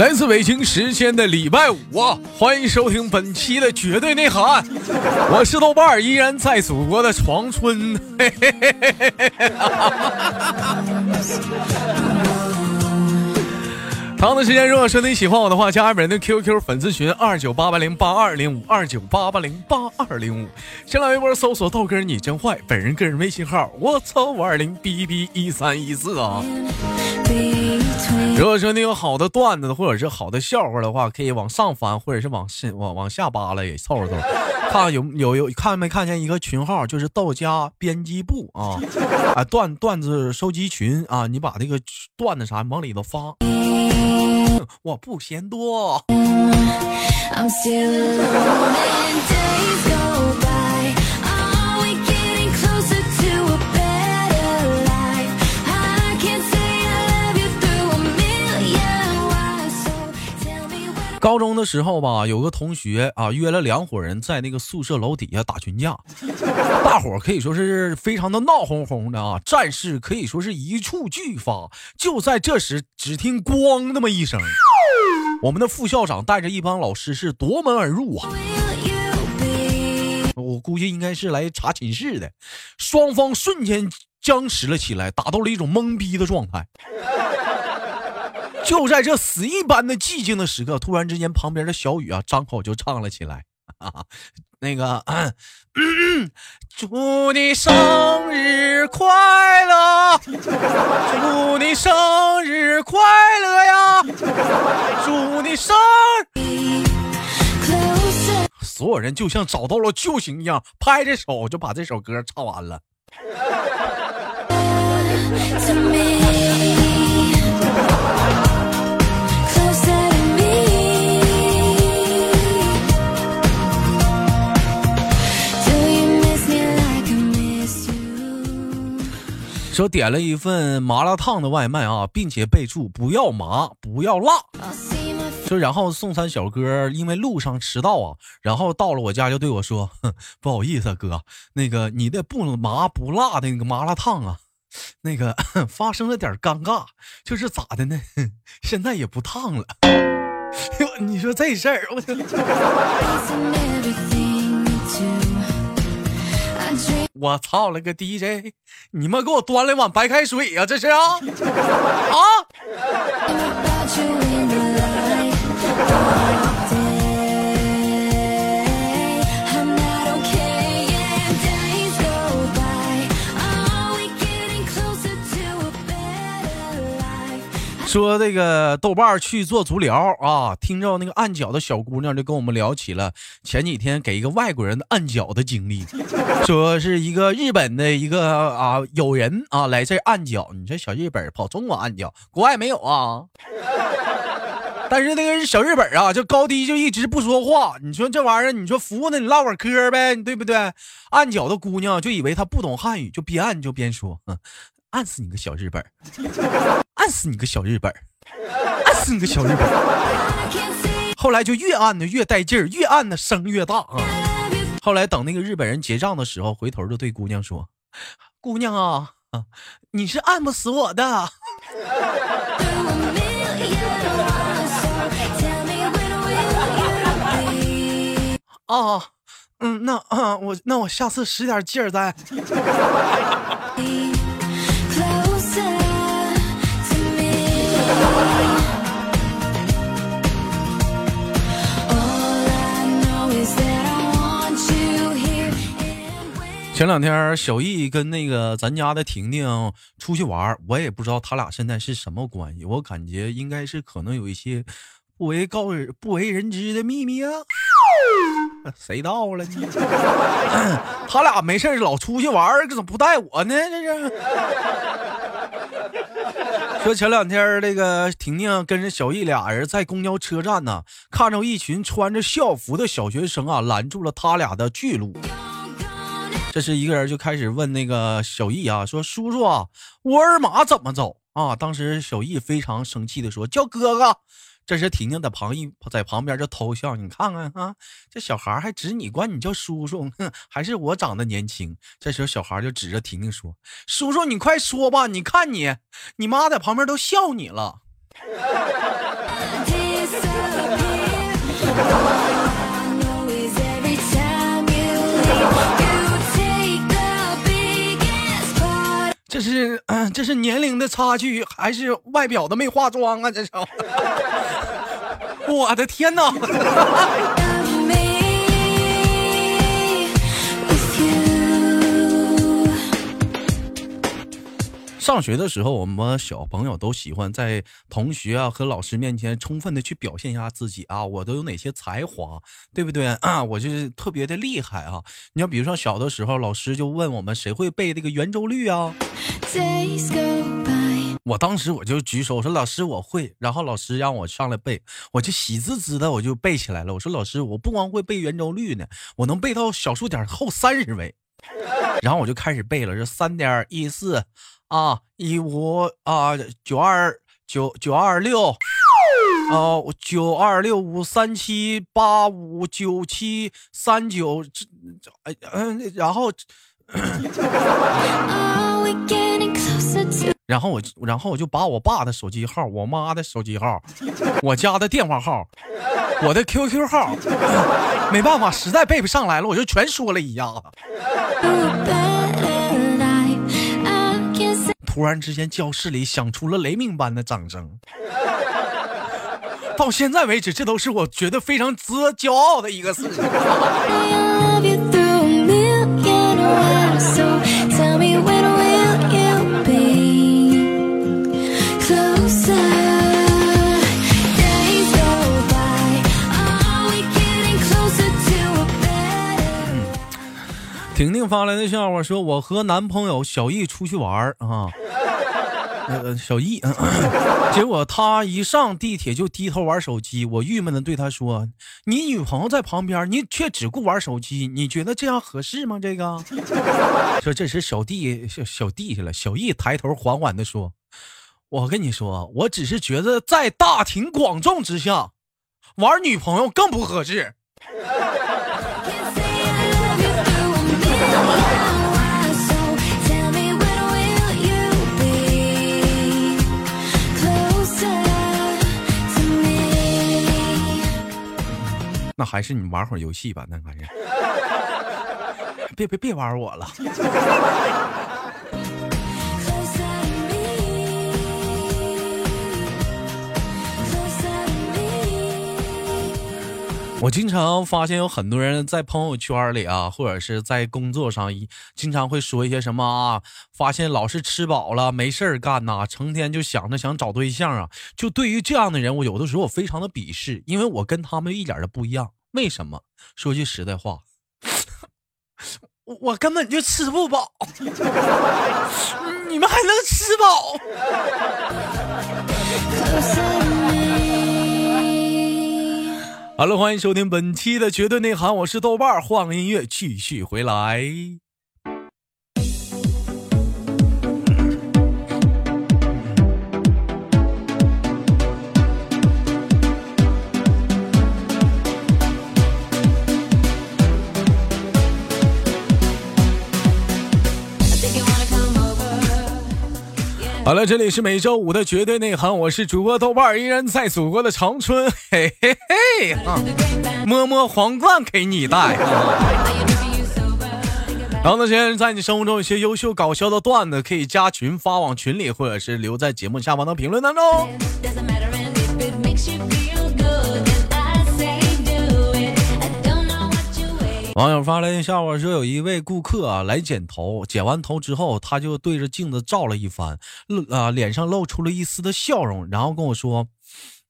来自北京时间的礼拜五啊，欢迎收听本期的绝对内涵。我是豆瓣儿，依然在祖国的长春。嘿嘿嘿嘿嘿嘿同样的时间，如果说你喜欢我的话，加本人的 QQ 粉丝群二九八八零八二零五二九八八零八二零五，新浪微博搜索豆哥你真坏，本人个人微信号我操五二零 B B 一三一四啊。如果说你有好的段子或者是好的笑话的话，可以往上翻，或者是往下往往下扒拉，也凑合凑合。看有有有看没看见一个群号，就是道家编辑部啊啊段段子收集群啊，你把那个段子啥往里头发。我不嫌多。高中的时候吧，有个同学啊，约了两伙人在那个宿舍楼底下打群架，大伙可以说是非常的闹哄哄的啊，战事可以说是一触即发。就在这时，只听“咣”那么一声，我们的副校长带着一帮老师是夺门而入啊，我估计应该是来查寝室的，双方瞬间僵持了起来，达到了一种懵逼的状态。就在这死一般的寂静的时刻，突然之间，旁边的小雨啊，张口就唱了起来。啊，那个，祝你生日快乐，祝你生日快乐呀，祝你生。所有人就像找到了救星一样，拍着手就把这首歌唱完了。说点了一份麻辣烫的外卖啊，并且备注不要麻，不要辣。说然后送餐小哥因为路上迟到啊，然后到了我家就对我说：“不好意思啊哥，那个你的不麻不辣的那个麻辣烫啊，那个 发生了点尴尬，就是咋的呢？现在也不烫了。”你说这事儿，我。我操了个 DJ！你们给我端了一碗白开水呀，这是啊啊！说这个豆瓣去做足疗啊，听着那个按脚的小姑娘就跟我们聊起了前几天给一个外国人的按脚的经历，说是一个日本的一个啊友人啊来这按脚，你说小日本跑中国按脚，国外没有啊？但是那个小日本啊，就高低就一直不说话，你说这玩意儿，你说服务呢，你唠会嗑呗，对不对？按脚的姑娘就以为他不懂汉语，就边按就边说。按死你个小日本按死你个小日本按死你个小日本后来就越按的越带劲儿，越按的声越大啊。后来等那个日本人结账的时候，回头就对姑娘说：“姑娘啊，你是按不死我的。”啊，嗯，那啊，我那我下次使点劲儿再。前两天小易跟那个咱家的婷婷出去玩，我也不知道他俩现在是什么关系，我感觉应该是可能有一些不为告不为人知的秘密啊。谁到了呢？他俩没事老出去玩，怎么不带我呢？这是。说前两天那个婷婷跟着小易俩人在公交车站呢，看着一群穿着校服的小学生啊，拦住了他俩的去路。这是一个人就开始问那个小易啊，说：“叔叔啊，沃尔玛怎么走啊？”当时小易非常生气的说：“叫哥哥。”这时婷婷在旁一在旁边就偷笑，你看看啊，这小孩还指你管你叫叔叔，哼，还是我长得年轻。这时候小孩就指着婷婷说：“叔叔，你快说吧，你看你，你妈在旁边都笑你了。”这是嗯，这是年龄的差距，还是外表的没化妆啊？这是，我的天哪！上学的时候，我们小朋友都喜欢在同学啊和老师面前充分的去表现一下自己啊，我都有哪些才华，对不对啊？我就是特别的厉害啊！你要比如说小的时候，老师就问我们谁会背这个圆周率啊？我当时我就举手我说老师我会，然后老师让我上来背，我就喜滋滋的我就背起来了。我说老师我不光会背圆周率呢，我能背到小数点后三十位。然后我就开始背了，这三点一四。啊，一五啊，九二九九二六，哦，九二六五三七八五九七三九，这这哎嗯，然后，然后我然后我就把我爸的手机号、我妈的手机号、我家的电话号、我的 QQ 号，没办法，实在背不上来了，我就全说了一下子。突然之间，教室里响出了雷鸣般的掌声。到现在为止，这都是我觉得非常值得骄傲的一个事情。婷婷发来的笑话说：“我和男朋友小易出去玩啊，呃，小易，结果他一上地铁就低头玩手机。我郁闷的对他说：‘你女朋友在旁边，你却只顾玩手机，你觉得这样合适吗？’这个 说这时小弟小小弟去了。小易抬头缓缓的说：‘我跟你说，我只是觉得在大庭广众之下玩女朋友更不合适。’”那还是你玩会儿游戏吧，那还是，别别别玩我了。我经常发现有很多人在朋友圈里啊，或者是在工作上，经常会说一些什么啊，发现老是吃饱了没事儿干呐，成天就想着想找对象啊。就对于这样的人，我有的时候我非常的鄙视，因为我跟他们一点都不一样。为什么？说句实在话，我 我根本就吃不饱，你们还能吃饱？好了，欢迎收听本期的绝对内涵，我是豆瓣换个音乐继续回来。好了，这里是每周五的绝对内涵，我是主播豆瓣，依然在祖国的长春，嘿嘿嘿啊，摸摸皇冠给你戴。然后呢，现在在你生活中有些优秀搞笑的段子，可以加群发往群里，或者是留在节目下方的评论当中。网友发来的笑话说，有一位顾客啊来剪头，剪完头之后，他就对着镜子照了一番，露啊脸上露出了一丝的笑容，然后跟我说：“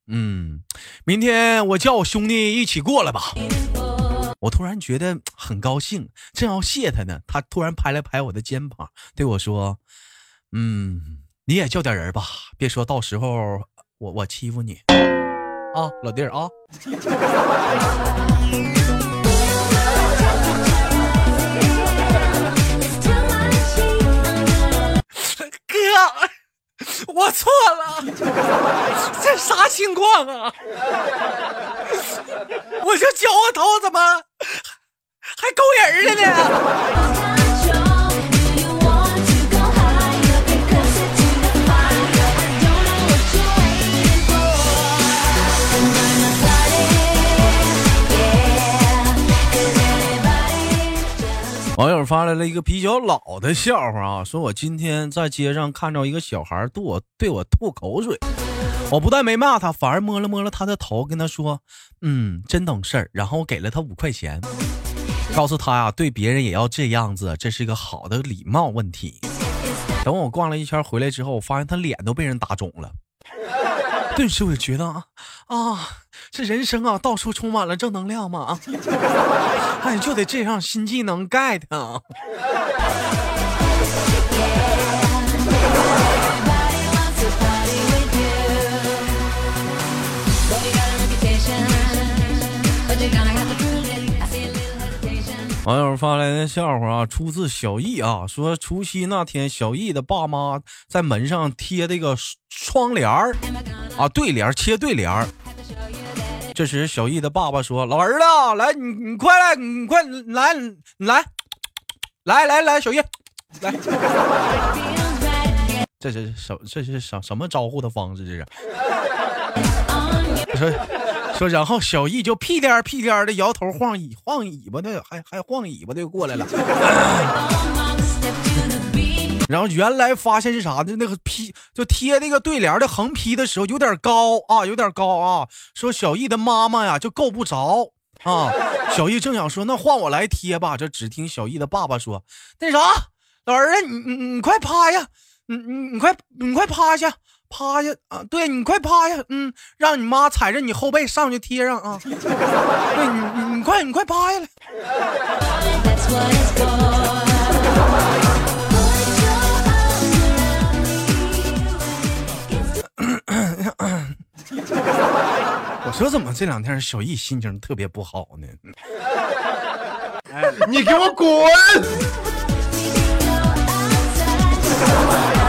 嗯，明天我叫我兄弟一起过来吧。”我突然觉得很高兴，正要谢他呢，他突然拍了拍我的肩膀，对我说：“嗯，你也叫点人吧，别说到时候我我欺负你啊，老弟儿啊。” 我错了，这啥情况啊？我就剪我头，怎么还勾人了呢？发来了一个比较老的笑话啊，说我今天在街上看到一个小孩对我对我吐口水，我不但没骂他，反而摸了摸了他的头，跟他说：“嗯，真懂事儿。”然后我给了他五块钱，告诉他呀，对别人也要这样子，这是一个好的礼貌问题。等我逛了一圈回来之后，我发现他脸都被人打肿了。顿时我就觉得啊啊，这人生啊，到处充满了正能量嘛！哎，就得这样，新技能 get 啊！网友发来的笑话啊，出自小易啊，说除夕那天，小易的爸妈在门上贴这个窗帘儿啊，对联贴对联儿。这时，小易的爸爸说：“老儿子，来，你你快来，你快来，来，来来来，小易，来。这是什这是什什么招呼的方式？这是。”说。说，然后小易就屁颠屁颠的摇头晃尾晃尾巴的，还还晃尾巴的过来了。然后原来发现是啥呢？那个批就贴那个对联的横批的时候有点高啊，有点高啊。说小易的妈妈呀就够不着啊。小易正想说那换我来贴吧，这只听小易的爸爸说：“那啥，老儿子，你你你快趴下，你你你快你快趴下。”趴下啊！对你快趴下，嗯，让你妈踩着你后背上去贴上啊！对你，你快，你快趴下来。我说怎么这两天小易心情特别不好呢？你给我滚！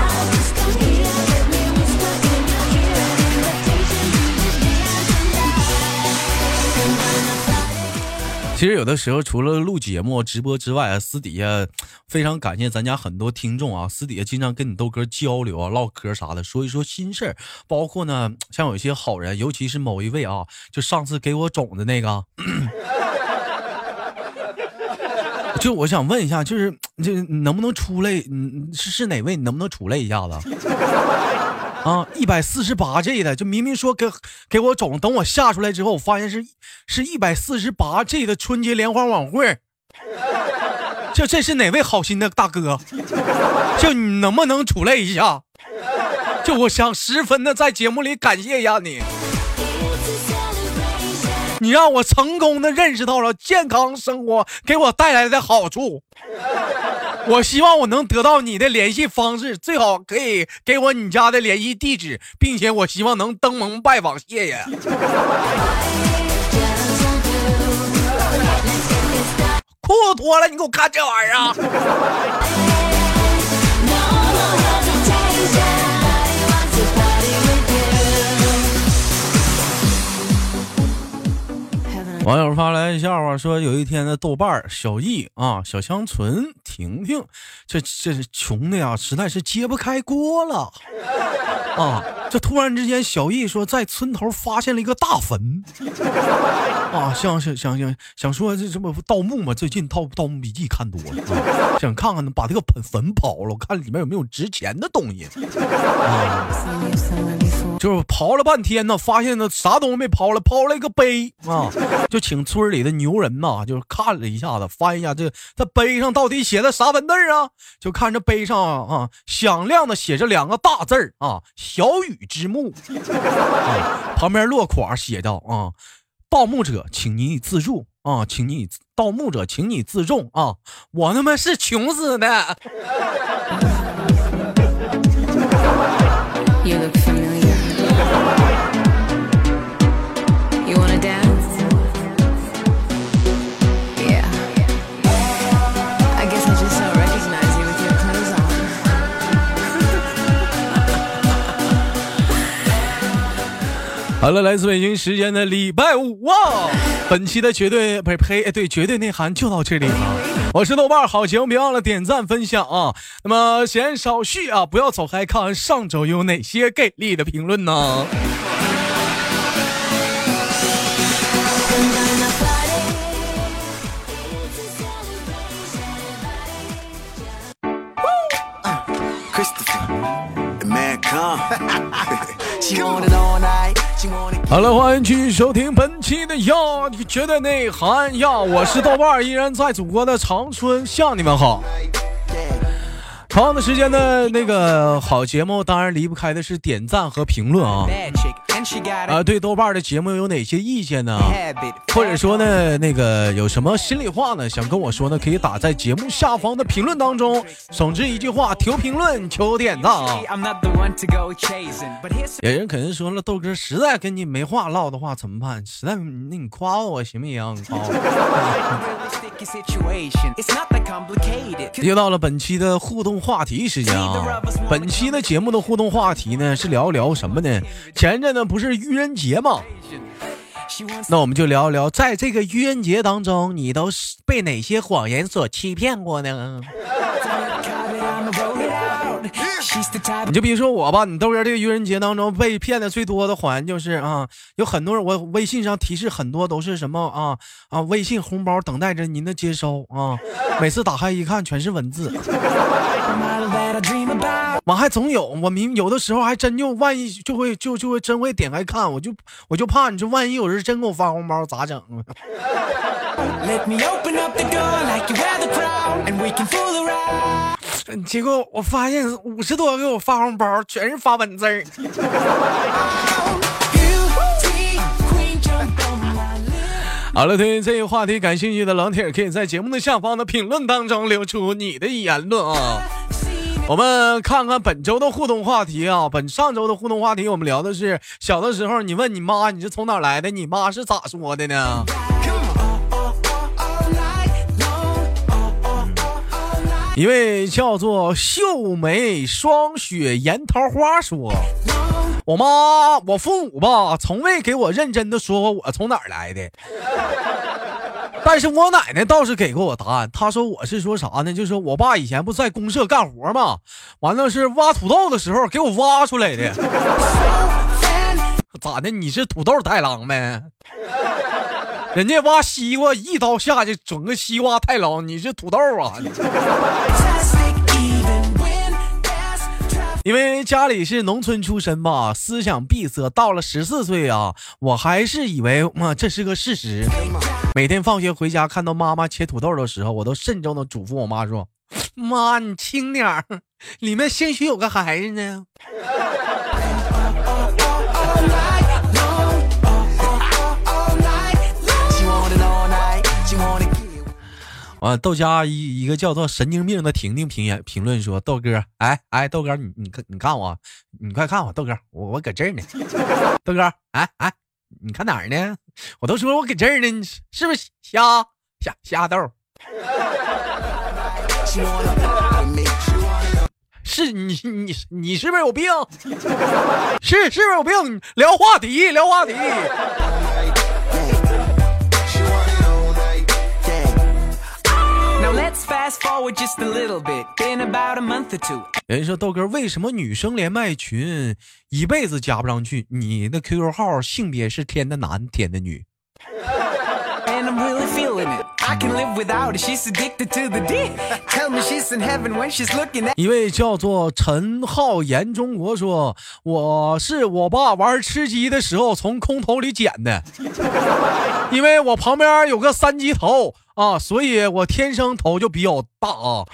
其实有的时候，除了录节目、直播之外，私底下非常感谢咱家很多听众啊，私底下经常跟你豆哥交流啊、唠嗑啥的，说一说心事儿。包括呢，像有一些好人，尤其是某一位啊，就上次给我种的那个，就我想问一下，就是这能不能出来？嗯，是是哪位？你能不能出来一下子？啊，一百四十八 G 的，就明明说给给我种，等我下出来之后，我发现是是一百四十八 G 的春节联欢晚会。这这是哪位好心的大哥？就你能不能出来一下？就我想十分的在节目里感谢一下你，你让我成功的认识到了健康生活给我带来的好处。我希望我能得到你的联系方式，最好可以给我你家的联系地址，并且我希望能登门拜访，谢谢。裤子脱了，你给我看这玩意儿。网友发来笑话，说有一天的豆瓣小易啊，小香纯、婷婷，这这是穷的呀，实在是揭不开锅了啊！这突然之间，小易说在村头发现了一个大坟啊，想想想想想说这这不盗墓嘛？最近《盗盗墓笔记》看多了，想看看把这个坟坟刨了，我看里面有没有值钱的东西啊。就是刨了半天呢，发现呢啥东西没刨了，刨了一个碑啊！就请村里的牛人呐，就是看了一下子，翻一下这这碑上到底写的啥文字啊？就看这碑上啊，响亮的写着两个大字儿啊，“小雨之墓”。旁边落款写道啊：“盗墓者，请你自重啊，请你盗墓者，请你自重啊！我他妈是穷死的。”好了，来自北京时间的礼拜五哇！本期的绝对不是呸，对，绝对内涵就到这里了。我是豆瓣好情，别忘了点赞分享啊！那么闲少叙啊，不要走开，看上周有哪些给力的评论呢？Woo,？Christopher, man come. 好了，欢迎继续收听本期的要，你觉得内涵呀？我是豆瓣，依然在祖国的长春向你们好。同样的时间呢，那个好节目当然离不开的是点赞和评论啊。啊，对豆瓣的节目有哪些意见呢？或者说呢，那个有什么心里话呢？想跟我说呢，可以打在节目下方的评论当中。总之一句话，求评论，求点赞啊！有人肯定说了，豆哥实在跟你没话唠的话怎么办？实在那你夸我行不行？又到了本期的互动话题时间啊！本期的节目的互动话题呢是聊聊什么呢？前阵呢。不是愚人节吗？那我们就聊一聊，在这个愚人节当中，你都是被哪些谎言所欺骗过呢？你就比如说我吧，你豆哥这个愚人节当中被骗的最多的谎言就是啊，有很多人我微信上提示很多都是什么啊啊，微信红包等待着您的接收啊，每次打开一看全是文字。我还总有，我明有的时候还真就万一就会就就会真会点开看，我就我就怕你这万一有人真给我发红包咋整啊？结果我发现五十多给我发红包，全是发文字儿。好了，对于这个话题感兴趣的老铁，可以在节目的下方的评论当中留出你的言论啊。我们看看本周的互动话题啊，本上周的互动话题，我们聊的是小的时候，你问你妈你是从哪来的，你妈是咋说的呢？一位叫做秀眉霜雪颜桃花说：“我妈，我父母吧，从未给我认真的说过我从哪儿来的。”但是我奶奶倒是给过我答案，她说我是说啥呢？就是我爸以前不在公社干活吗，完了是挖土豆的时候给我挖出来的。咋的？你是土豆太郎呗？人家挖西瓜一刀下去整个西瓜太郎，你是土豆啊？因为家里是农村出身吧，思想闭塞。到了十四岁啊，我还是以为嘛这是个事实。每天放学回家，看到妈妈切土豆的时候，我都慎重的嘱咐我妈说：“妈，你轻点儿，里面兴许有个孩子呢。”完，豆家一一个叫做神经病的婷婷评言评论说：“豆哥，哎哎，豆哥，你你看你看我，你快看我，豆哥，我我搁这儿呢。豆哥，哎哎，你看哪儿呢？我都说我搁这儿呢，你是不是瞎瞎瞎豆？是你你你是不是有病？是是不是有病？聊话题，聊话题。” Let's fast forward just a little bit. Been about a month or two. 人家说豆哥，为什么女生连麦群一辈子加不上去？你的 QQ 号性别是天的男，天的女。一位叫做陈浩言中国说：“我是我爸玩吃鸡的时候从空投里捡的，因为我旁边有个三级头啊，所以我天生头就比较大啊。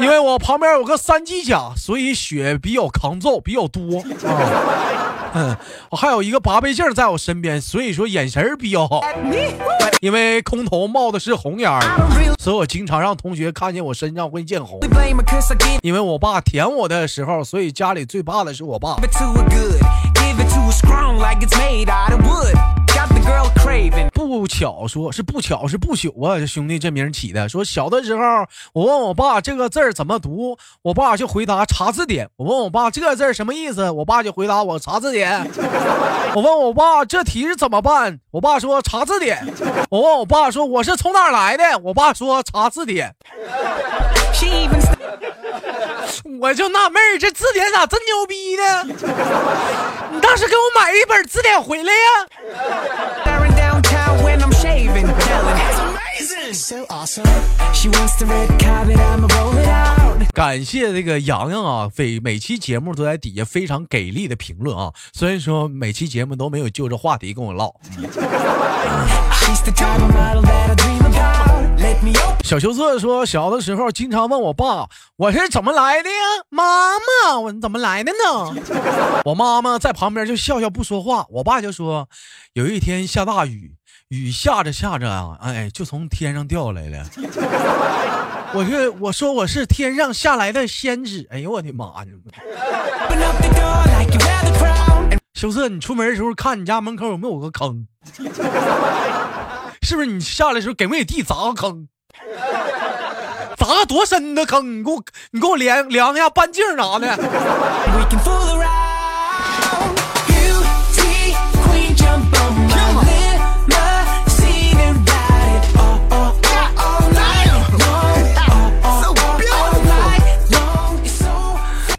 因为我旁边有个三级甲，所以血比较抗揍，比较多啊。”嗯，我还有一个八倍镜在我身边，所以说眼神比较好。因为空投冒的是红烟儿，所以我经常让同学看见我身上会见红。因为我爸舔我的时候，所以家里最怕的是我爸。不巧说是不巧是不朽啊，兄弟这名起的。说小的时候，我问我爸这个字儿怎么读，我爸就回答查字典。我问我爸这个字儿什么意思，我爸就回答我查字典。我问我爸这题是怎么办，我爸说查字典。我问我爸说我是从哪来的，我爸说查字典。我就纳闷儿，这字典咋真牛逼呢？买一本字典回来呀？感谢这个洋洋啊，每每期节目都在底下非常给力的评论啊。虽然说每期节目都没有就这话题跟我唠。小羞涩说，小的时候经常问我爸，我是怎么来的呀？妈妈，我怎么来的呢？我妈妈在旁边就笑笑不说话。我爸就说，有一天下大雨，雨下着下着啊，哎，就从天上掉下来了。我就我说我是天上下来的仙子。哎呦我的妈呀！羞涩，你出门的时候看你家门口有没有个坑？是不是你下来的时候给没给地砸个坑？砸多深的坑？你给我你给我量量一下半径啥的。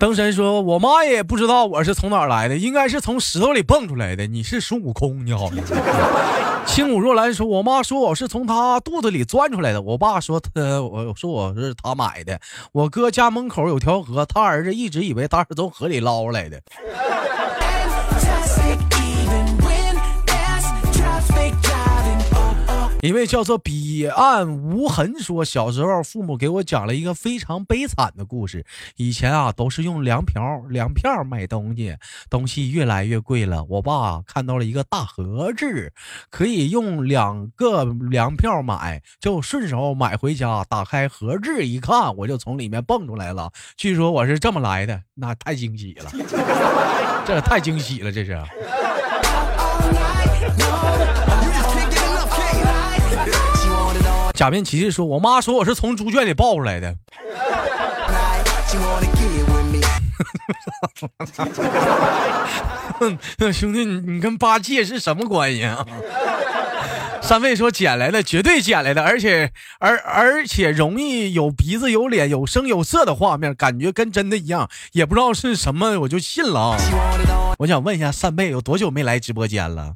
登神说：“我妈也不知道我是从哪儿来的，应该是从石头里蹦出来的。你是孙悟空，你好。”轻舞若兰说：“我妈说我是从她肚子里钻出来的。”我爸说：“他我说我是他买的。”我哥家门口有条河，他儿子一直以为他是从河里捞来的。一位叫做彼岸无痕说，小时候父母给我讲了一个非常悲惨的故事。以前啊，都是用粮票、粮票买东西，东西越来越贵了。我爸看到了一个大盒子，可以用两个粮票买，就顺手买回家。打开盒子一看，我就从里面蹦出来了。据说我是这么来的，那太惊喜了，这太惊喜了，这是。假面骑士说：“我妈说我是从猪圈里抱出来的。”兄弟，你你跟八戒是什么关系啊？三位说捡来的，绝对捡来的，而且而而且容易有鼻子有脸有声有色的画面，感觉跟真的一样，也不知道是什么，我就信了啊！我想问一下，三妹有多久没来直播间了？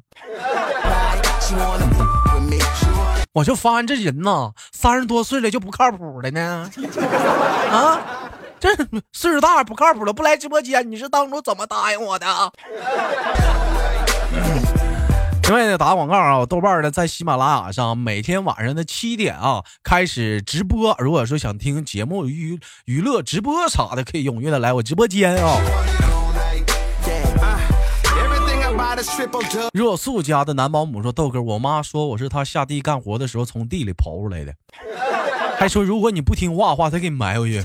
我就发现这人呐，三十多岁了就不靠谱了呢。啊，这岁数大不靠谱了，不来直播间，你是当初怎么答应我的？另外呢，打广告啊，豆瓣呢在喜马拉雅上每天晚上的七点啊开始直播。如果说想听节目娱娱乐直播啥的，可以踊跃的来我直播间啊。热素家的男保姆说：“豆哥，我妈说我是她下地干活的时候从地里刨出来的，还说如果你不听话的话，她给你埋回去。”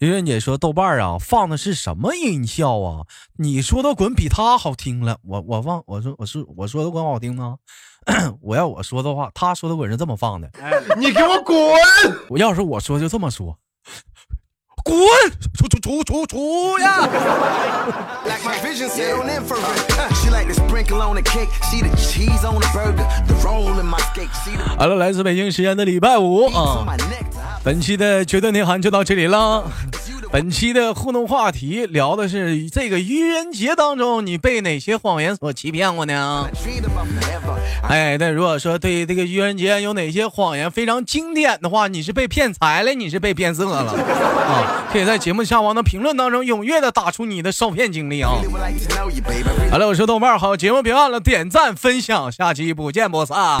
圆圆姐说：“豆瓣啊，放的是什么音效啊？你说的滚比他好听了。我我忘我说我是我说的滚好听吗？” 我要我说的话，他说的滚是这么放的。你给我滚！我要是我说就这么说，滚！出出出出出呀！好了，来自北京时间的礼拜五啊，本期的绝对内涵就到这里了。本期的互动话题聊的是这个愚人节当中，你被哪些谎言所欺骗过呢？哎，那如果说对这个愚人节有哪些谎言非常经典的话，你是被骗财了，你是被骗色了啊？可以在节目下方的评论当中踊跃的打出你的受骗经历啊！好了，我是豆瓣，好，节目别忘了点赞分享，下期不见不散。